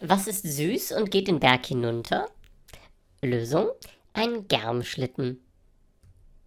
Was ist süß und geht den Berg hinunter? Lösung: Ein Germschlitten.